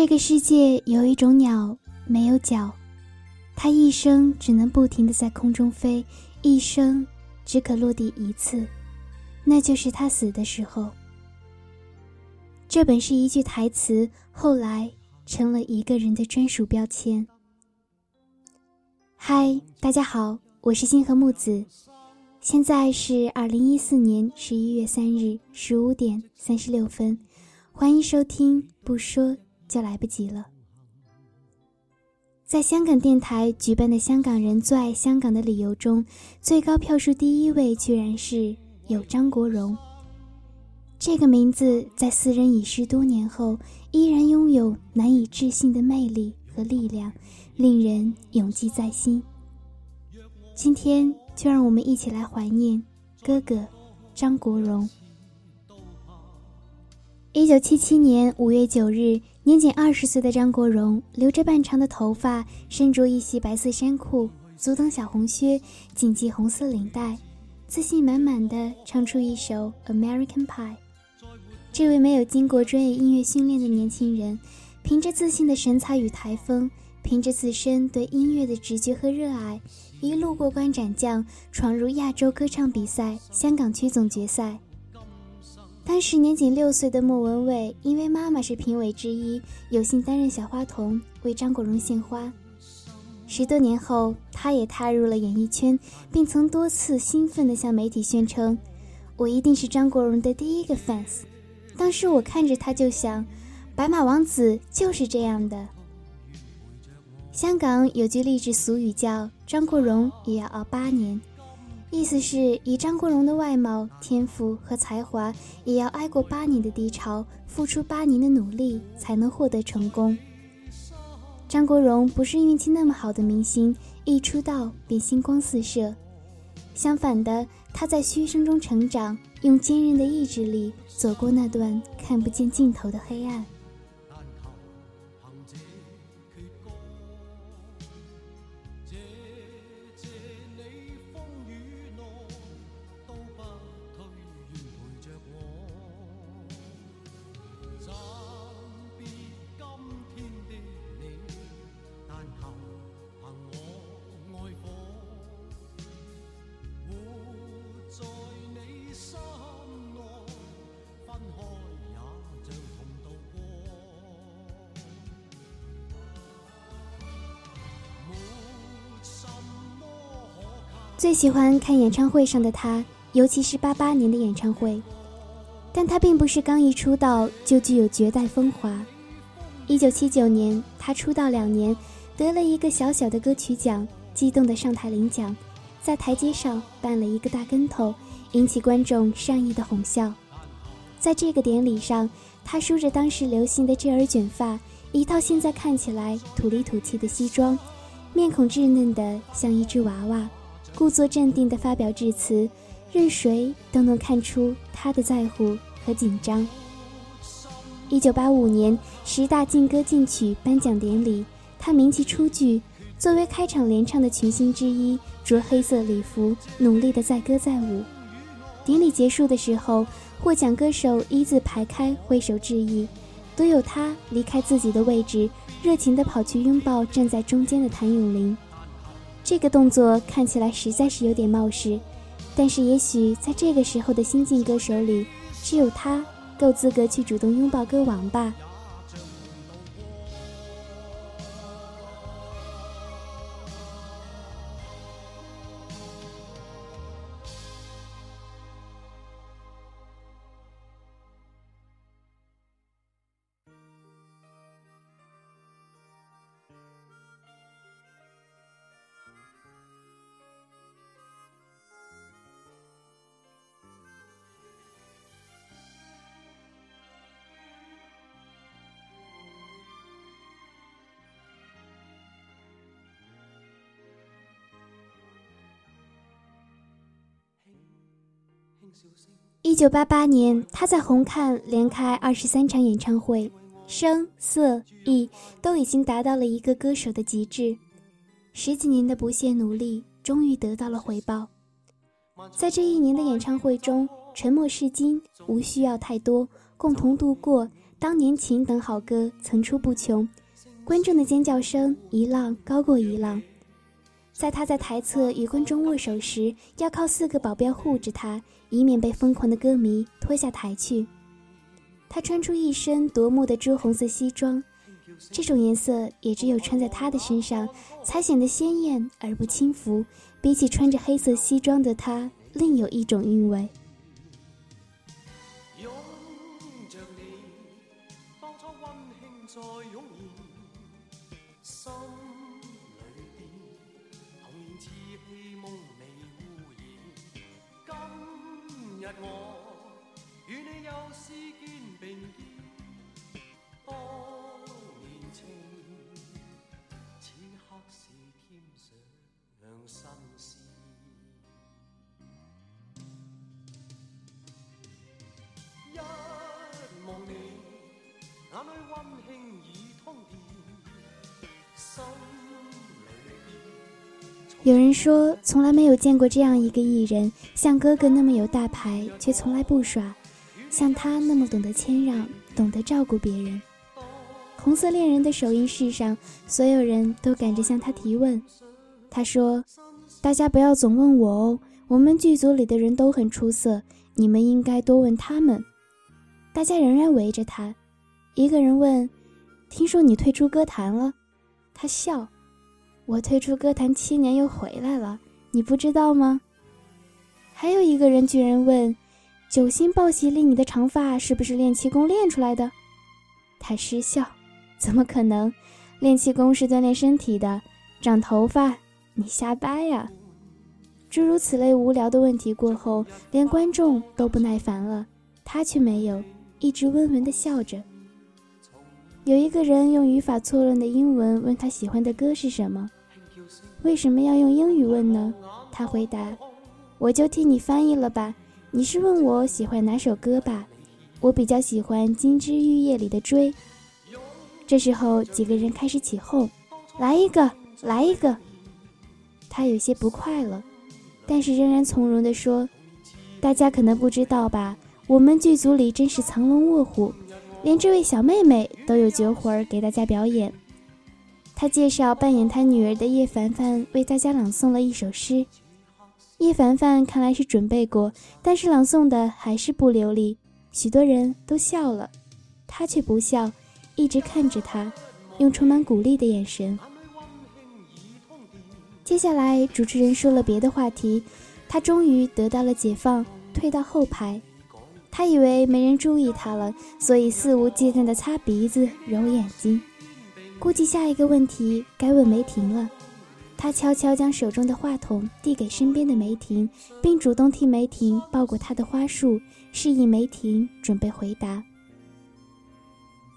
这个世界有一种鸟没有脚，它一生只能不停的在空中飞，一生只可落地一次，那就是它死的时候。这本是一句台词，后来成了一个人的专属标签。嗨，大家好，我是星河木子，现在是二零一四年十一月三日十五点三十六分，欢迎收听。不说就来不及了。在香港电台举办的香港人最爱香港的理由中，最高票数第一位居然是有张国荣。这个名字在私人已逝多年后，依然拥有难以置信的魅力和力量。令人永记在心。今天就让我们一起来怀念哥哥张国荣。一九七七年五月九日，年仅二十岁的张国荣留着半长的头发，身着一袭白色衫裤，足蹬小红靴，紧系红色领带，自信满满的唱出一首《American Pie》。这位没有经过专业音乐训练的年轻人，凭着自信的神采与台风。凭着自身对音乐的直觉和热爱，一路过关斩将，闯入亚洲歌唱比赛香港区总决赛。当时年仅六岁的莫文蔚，因为妈妈是评委之一，有幸担任小花童为张国荣献花。十多年后，他也踏入了演艺圈，并曾多次兴奋地向媒体宣称：“我一定是张国荣的第一个 fans。”当时我看着他就想，白马王子就是这样的。香港有句励志俗语叫“张国荣也要熬八年”，意思是以张国荣的外貌、天赋和才华，也要挨过八年的低潮，付出八年的努力才能获得成功。张国荣不是运气那么好的明星，一出道便星光四射。相反的，他在嘘声中成长，用坚韧的意志力走过那段看不见尽头的黑暗。最喜欢看演唱会上的他，尤其是八八年的演唱会。但他并不是刚一出道就具有绝代风华。一九七九年，他出道两年，得了一个小小的歌曲奖，激动的上台领奖，在台阶上绊了一个大跟头，引起观众善意的哄笑。在这个典礼上，他梳着当时流行的这耳卷发，一套现在看起来土里土气的西装，面孔稚嫩的像一只娃娃。故作镇定地发表致辞，任谁都能看出他的在乎和紧张。一九八五年十大劲歌劲曲颁奖典礼，他名气初具，作为开场联唱的群星之一，着黑色礼服，努力地载歌载舞。典礼结束的时候，获奖歌手一字排开挥手致意，独有他离开自己的位置，热情地跑去拥抱站在中间的谭咏麟。这个动作看起来实在是有点冒失，但是也许在这个时候的新晋歌手里，只有他够资格去主动拥抱歌王吧。一九八八年，他在红磡连开二十三场演唱会，声色艺都已经达到了一个歌手的极致。十几年的不懈努力，终于得到了回报。在这一年的演唱会中，沉默是金，无需要太多，共同度过，当年情等好歌层出不穷，观众的尖叫声一浪高过一浪。在他在台侧与观众握手时，要靠四个保镖护着他，以免被疯狂的歌迷拖下台去。他穿出一身夺目的朱红色西装，这种颜色也只有穿在他的身上才显得鲜艳而不轻浮，比起穿着黑色西装的他，另有一种韵味。有人说，从来没有见过这样一个艺人，像哥哥那么有大牌，却从来不耍；像他那么懂得谦让，懂得照顾别人。红色恋人的首映式上，所有人都赶着向他提问。他说：“大家不要总问我哦，我们剧组里的人都很出色，你们应该多问他们。”大家仍然围着他。一个人问：“听说你退出歌坛了？”他笑。我退出歌坛七年又回来了，你不知道吗？还有一个人居然问：“九星报喜里你的长发是不是练气功练出来的？”他失笑：“怎么可能？练气功是锻炼身体的，长头发你瞎掰呀！”诸如此类无聊的问题过后，连观众都不耐烦了，他却没有，一直温文的笑着。有一个人用语法错乱的英文问他喜欢的歌是什么。为什么要用英语问呢？他回答：“我就替你翻译了吧。你是问我喜欢哪首歌吧？我比较喜欢《金枝玉叶》里的《追》。”这时候，几个人开始起哄：“来一个，来一个！”他有些不快了，但是仍然从容地说：“大家可能不知道吧？我们剧组里真是藏龙卧虎，连这位小妹妹都有绝活儿给大家表演。”她介绍扮演她女儿的叶凡凡为大家朗诵了一首诗。叶凡凡看来是准备过，但是朗诵的还是不流利，许多人都笑了，他却不笑，一直看着他，用充满鼓励的眼神。接下来，主持人说了别的话题，他终于得到了解放，退到后排。他以为没人注意他了，所以肆无忌惮地擦鼻子、揉眼睛。估计下一个问题该问梅婷了，他悄悄将手中的话筒递给身边的梅婷，并主动替梅婷抱过她的花束，示意梅婷准备回答。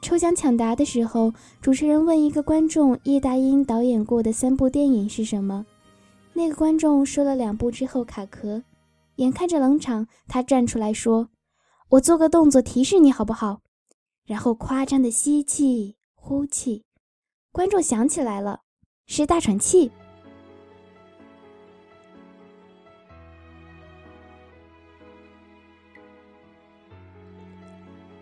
抽奖抢答的时候，主持人问一个观众叶大鹰导演过的三部电影是什么，那个观众说了两部之后卡壳，眼看着冷场，他站出来说：“我做个动作提示你好不好？”然后夸张的吸气、呼气。观众想起来了，是大喘气。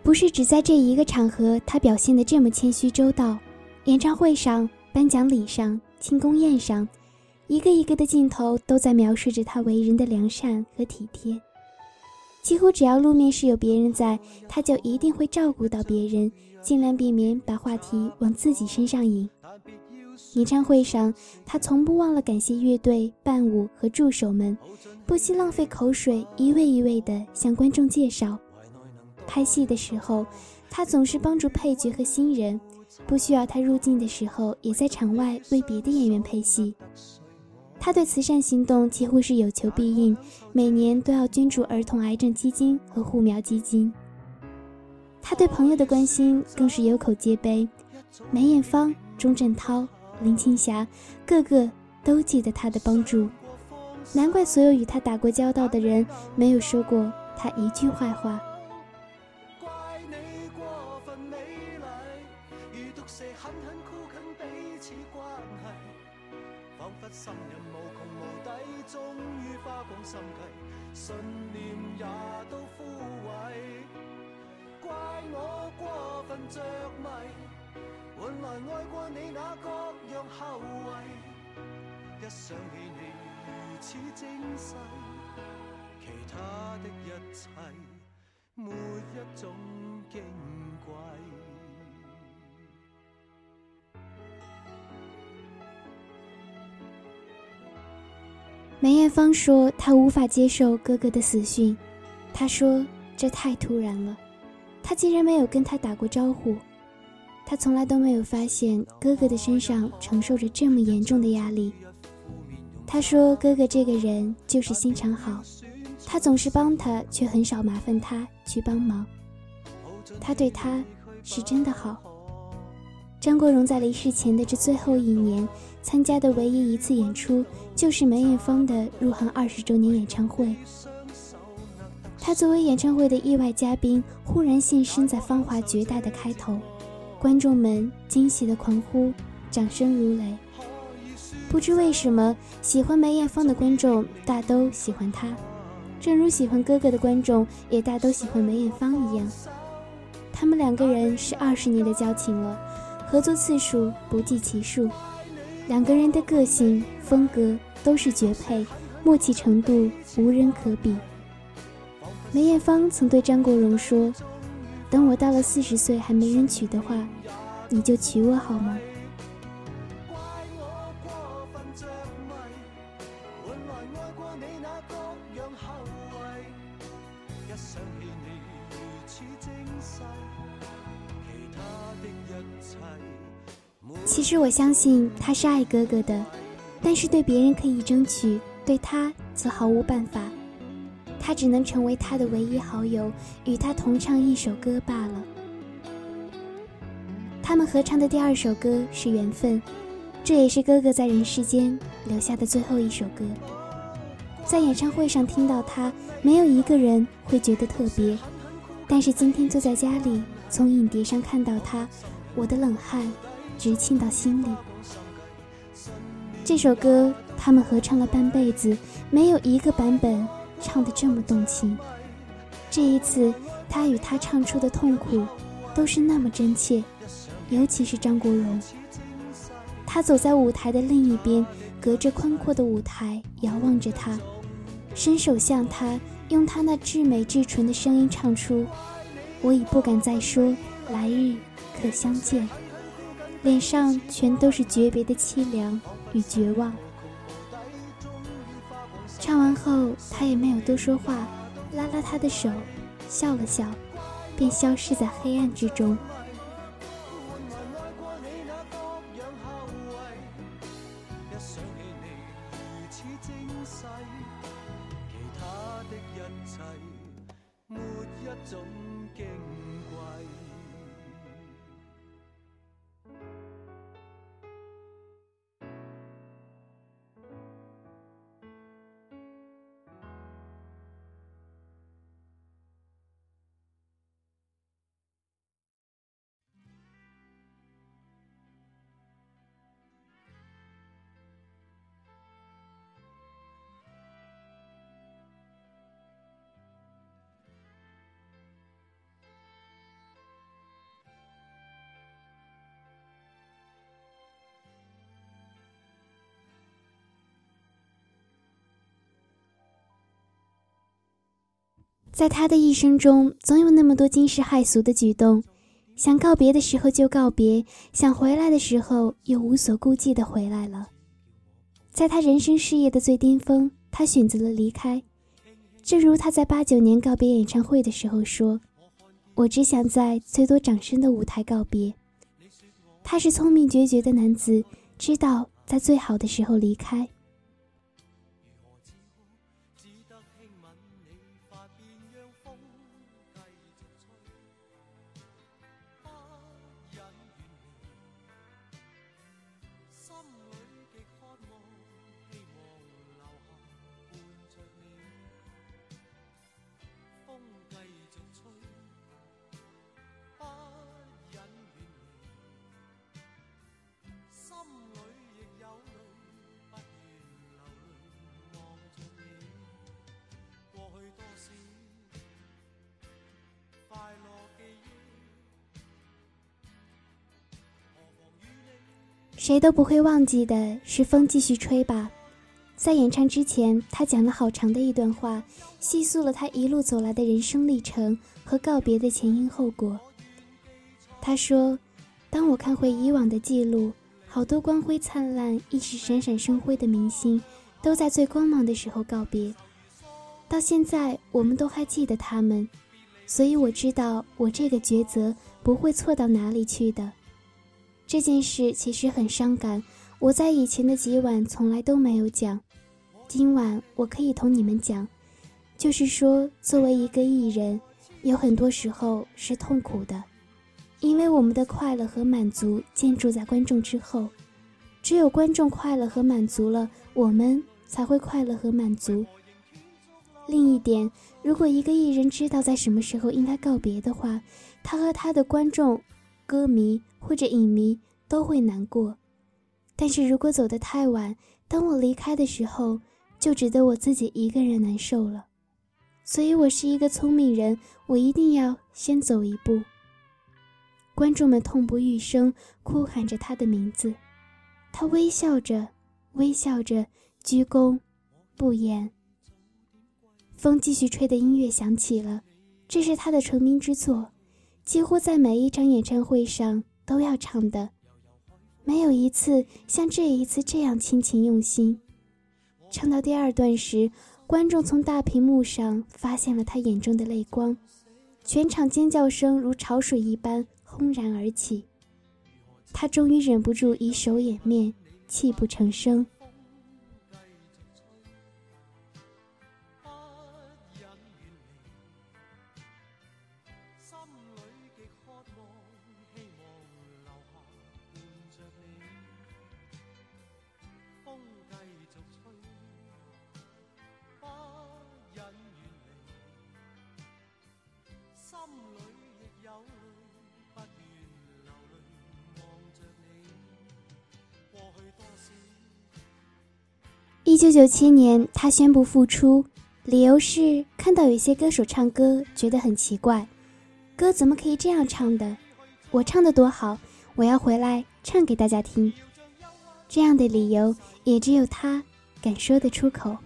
不是只在这一个场合，他表现的这么谦虚周到。演唱会上、颁奖礼上、庆功宴上，一个一个的镜头都在描述着他为人的良善和体贴。几乎只要路面是有别人在，他就一定会照顾到别人。尽量避免把话题往自己身上引。演唱会上，他从不忘了感谢乐队、伴舞和助手们，不惜浪费口水，一位一位地向观众介绍。拍戏的时候，他总是帮助配角和新人，不需要他入镜的时候，也在场外为别的演员配戏。他对慈善行动几乎是有求必应，每年都要捐助儿童癌症基金和护苗基金。他对朋友的关心更是有口皆碑，梅艳芳、钟镇涛、林青霞，个个都记得他的帮助。难怪所有与他打过交道的人没有说过他一句坏话。分着迷，换来爱过你那各样后遗。一想起你如此精细，其他的一切没一种矜贵。梅艳芳说：“她无法接受哥哥的死讯。”她说：“这太突然了，他竟然没有跟他打过招呼。他从来都没有发现哥哥的身上承受着这么严重的压力。”他说：“哥哥这个人就是心肠好，他总是帮他，却很少麻烦他去帮忙。他对他是真的好。”张国荣在离世前的这最后一年参加的唯一一次演出，就是梅艳芳的入行二十周年演唱会。他作为演唱会的意外嘉宾，忽然现身在芳华绝代的开头，观众们惊喜的狂呼，掌声如雷。不知为什么，喜欢梅艳芳的观众大都喜欢他，正如喜欢哥哥的观众也大都喜欢梅艳芳一样。他们两个人是二十年的交情了。合作次数不计其数，两个人的个性风格都是绝配，默契程度无人可比。梅艳芳曾对张国荣说：“等我到了四十岁还没人娶的话，你就娶我好吗？”其实我相信他是爱哥哥的，但是对别人可以争取，对他则毫无办法。他只能成为他的唯一好友，与他同唱一首歌罢了。他们合唱的第二首歌是《缘分》，这也是哥哥在人世间留下的最后一首歌。在演唱会上听到他，没有一个人会觉得特别，但是今天坐在家里，从影碟上看到他，我的冷汗。直沁到心里。这首歌他们合唱了半辈子，没有一个版本唱得这么动情。这一次，他与他唱出的痛苦，都是那么真切。尤其是张国荣，他走在舞台的另一边，隔着宽阔的舞台遥望着他，伸手向他，用他那至美至纯的声音唱出：“我已不敢再说来日可相见。”脸上全都是诀别的凄凉与绝望。唱完后，他也没有多说话，拉拉他的手，笑了笑，便消失在黑暗之中。在他的一生中，总有那么多惊世骇俗的举动，想告别的时候就告别，想回来的时候又无所顾忌的回来了。在他人生事业的最巅峰，他选择了离开。正如他在八九年告别演唱会的时候说：“我只想在最多掌声的舞台告别。”他是聪明决绝的男子，知道在最好的时候离开。谁都不会忘记的是《风继续吹》吧。在演唱之前，他讲了好长的一段话，细诉了他一路走来的人生历程和告别的前因后果。他说：“当我看回以往的记录，好多光辉灿烂、一时闪闪生辉的明星，都在最光芒的时候告别。到现在，我们都还记得他们，所以我知道我这个抉择不会错到哪里去的。”这件事其实很伤感，我在以前的几晚从来都没有讲，今晚我可以同你们讲，就是说，作为一个艺人，有很多时候是痛苦的，因为我们的快乐和满足建筑在观众之后，只有观众快乐和满足了，我们才会快乐和满足。另一点，如果一个艺人知道在什么时候应该告别的话，他和他的观众。歌迷或者影迷都会难过，但是如果走得太晚，当我离开的时候，就只得我自己一个人难受了。所以我是一个聪明人，我一定要先走一步。观众们痛不欲生，哭喊着他的名字，他微笑着，微笑着，鞠躬，不言。风继续吹的音乐响起了，这是他的成名之作。几乎在每一场演唱会上都要唱的，没有一次像这一次这样倾情用心。唱到第二段时，观众从大屏幕上发现了他眼中的泪光，全场尖叫声如潮水一般轰然而起。他终于忍不住以手掩面，泣不成声。九九七年，他宣布复出，理由是看到有些歌手唱歌觉得很奇怪，歌怎么可以这样唱的？我唱的多好，我要回来唱给大家听。这样的理由也只有他敢说得出口。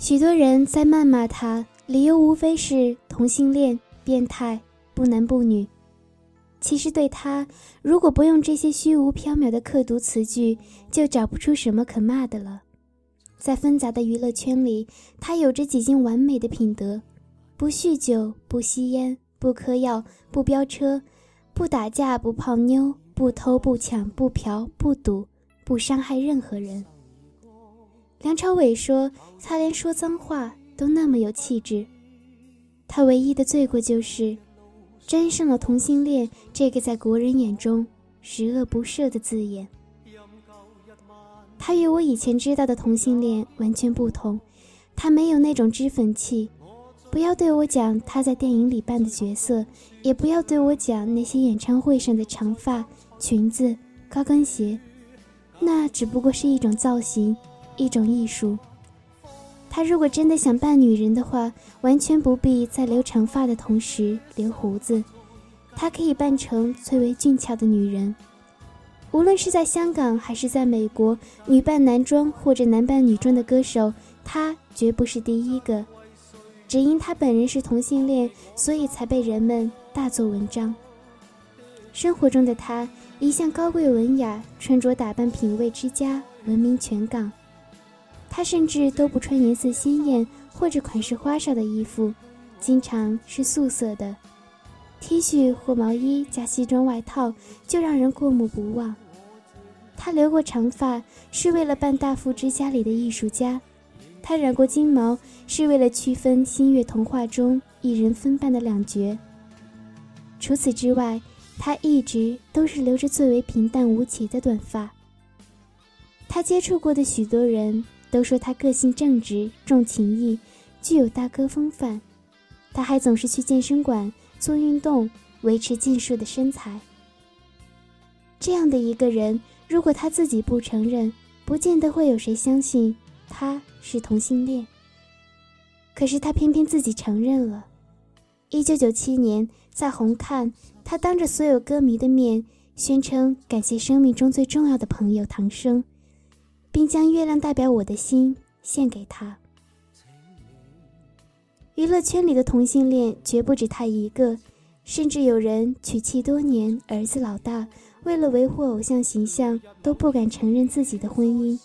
许多人在谩骂他，理由无非是同性恋、变态、不男不女。其实对他，如果不用这些虚无缥缈的刻毒词句，就找不出什么可骂的了。在纷杂的娱乐圈里，他有着几近完美的品德：不酗酒，不吸烟，不嗑药，不飙车，不打架，不泡妞，不偷不抢，不嫖不赌，不伤害任何人。梁朝伟说：“他连说脏话都那么有气质。他唯一的罪过就是沾上了同性恋这个在国人眼中十恶不赦的字眼。他与我以前知道的同性恋完全不同，他没有那种脂粉气。不要对我讲他在电影里扮的角色，也不要对我讲那些演唱会上的长发、裙子、高跟鞋，那只不过是一种造型。”一种艺术。他如果真的想扮女人的话，完全不必在留长发的同时留胡子，他可以扮成最为俊俏的女人。无论是在香港还是在美国，女扮男装或者男扮女装的歌手他绝不是第一个。只因他本人是同性恋，所以才被人们大做文章。生活中的他一向高贵文雅，穿着打扮品味之佳，闻名全港。他甚至都不穿颜色鲜艳或者款式花哨的衣服，经常是素色的 T 恤或毛衣加西装外套，就让人过目不忘。他留过长发，是为了扮大富之家里的艺术家。他染过金毛，是为了区分新月童话中一人分扮的两角。除此之外，他一直都是留着最为平淡无奇的短发。他接触过的许多人都说他个性正直、重情义，具有大哥风范。他还总是去健身馆做运动，维持健硕的身材。这样的一个人，如果他自己不承认，不见得会有谁相信。他是同性恋，可是他偏偏自己承认了。一九九七年，在红磡，他当着所有歌迷的面宣称感谢生命中最重要的朋友唐生，并将《月亮代表我的心》献给他。娱乐圈里的同性恋绝不止他一个，甚至有人娶妻多年，儿子老大，为了维护偶像形象，都不敢承认自己的婚姻。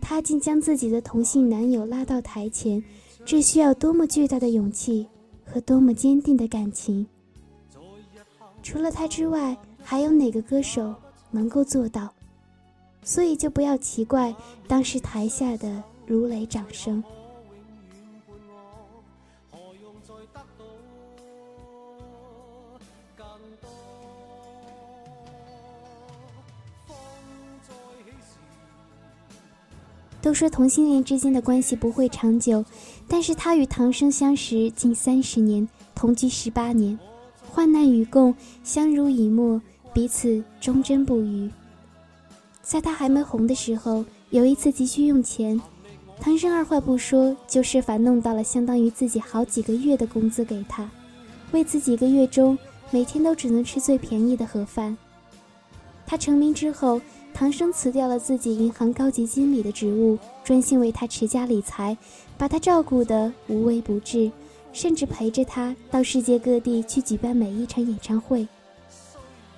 他竟将自己的同性男友拉到台前，这需要多么巨大的勇气和多么坚定的感情！除了他之外，还有哪个歌手能够做到？所以就不要奇怪当时台下的如雷掌声。都说同性恋之间的关系不会长久，但是他与唐生相识近三十年，同居十八年，患难与共，相濡以沫，彼此忠贞不渝。在他还没红的时候，有一次急需用钱，唐生二话不说就设法弄到了相当于自己好几个月的工资给他，为此几个月中每天都只能吃最便宜的盒饭。他成名之后。唐生辞掉了自己银行高级经理的职务，专心为他持家理财，把他照顾得无微不至，甚至陪着他到世界各地去举办每一场演唱会。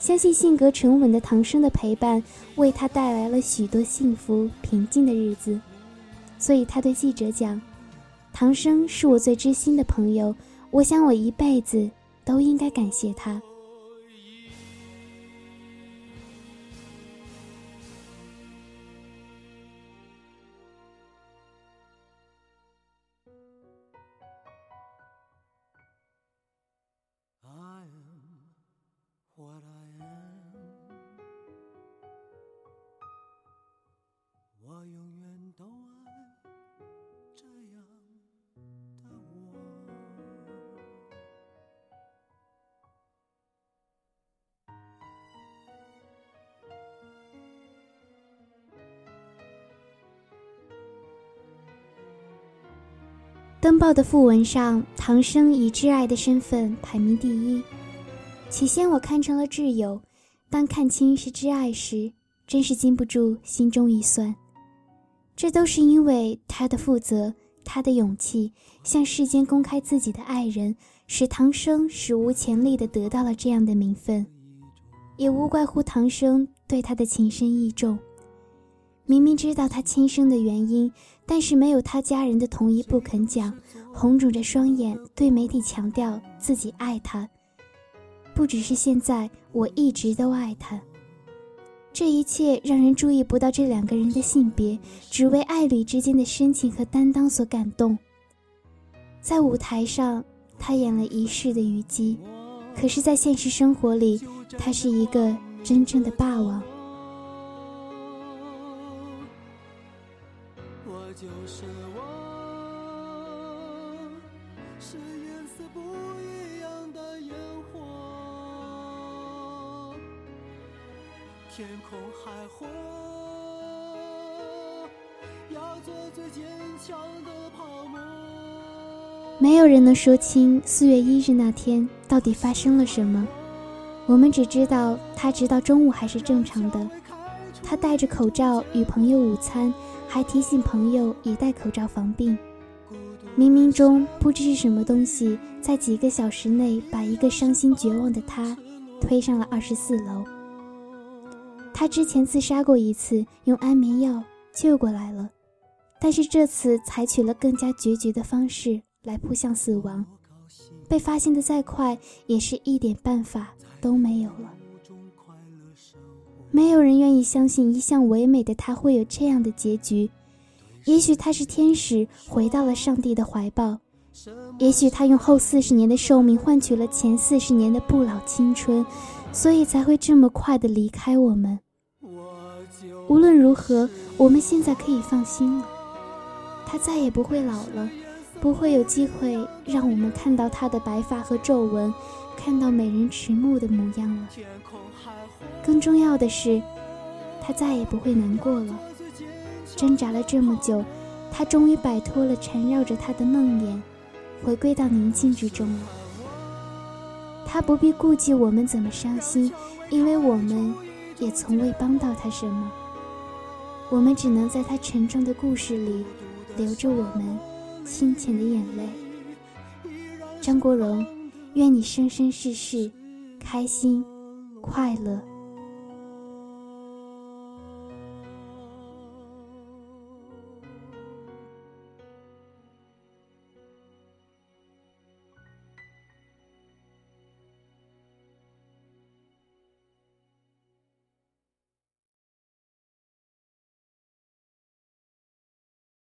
相信性格沉稳的唐生的陪伴，为他带来了许多幸福平静的日子。所以他对记者讲：“唐生是我最知心的朋友，我想我一辈子都应该感谢他。”登报的讣文上，唐生以挚爱的身份排名第一。起先我看成了挚友，当看清是挚爱时，真是禁不住心中一酸。这都是因为他的负责，他的勇气，向世间公开自己的爱人，使唐生史无前例的得到了这样的名分，也无怪乎唐生对他的情深意重。明明知道他亲生的原因。但是没有他家人的同意不肯讲，红肿着双眼对媒体强调自己爱他。不只是现在，我一直都爱他。这一切让人注意不到这两个人的性别，只为爱侣之间的深情和担当所感动。在舞台上，他演了一世的虞姬，可是，在现实生活里，他是一个真正的霸王。天空海阔，要做最坚强的泡沫。没有人能说清四月一日那天到底发生了什么。我们只知道他直到中午还是正常的，他戴着口罩与朋友午餐。还提醒朋友也戴口罩防病。冥冥中，不知是什么东西，在几个小时内把一个伤心绝望的他推上了二十四楼。他之前自杀过一次，用安眠药救过来了，但是这次采取了更加决绝的方式来扑向死亡。被发现的再快，也是一点办法都没有了。没有人愿意相信一向唯美的他会有这样的结局。也许他是天使，回到了上帝的怀抱；也许他用后四十年的寿命换取了前四十年的不老青春，所以才会这么快的离开我们。无论如何，我们现在可以放心了，他再也不会老了，不会有机会让我们看到他的白发和皱纹，看到美人迟暮的模样了。更重要的是，他再也不会难过了。挣扎了这么久，他终于摆脱了缠绕着他的梦魇，回归到宁静之中了。他不必顾忌我们怎么伤心，因为我们也从未帮到他什么。我们只能在他沉重的故事里，流着我们清浅的眼泪。张国荣，愿你生生世世开心快乐。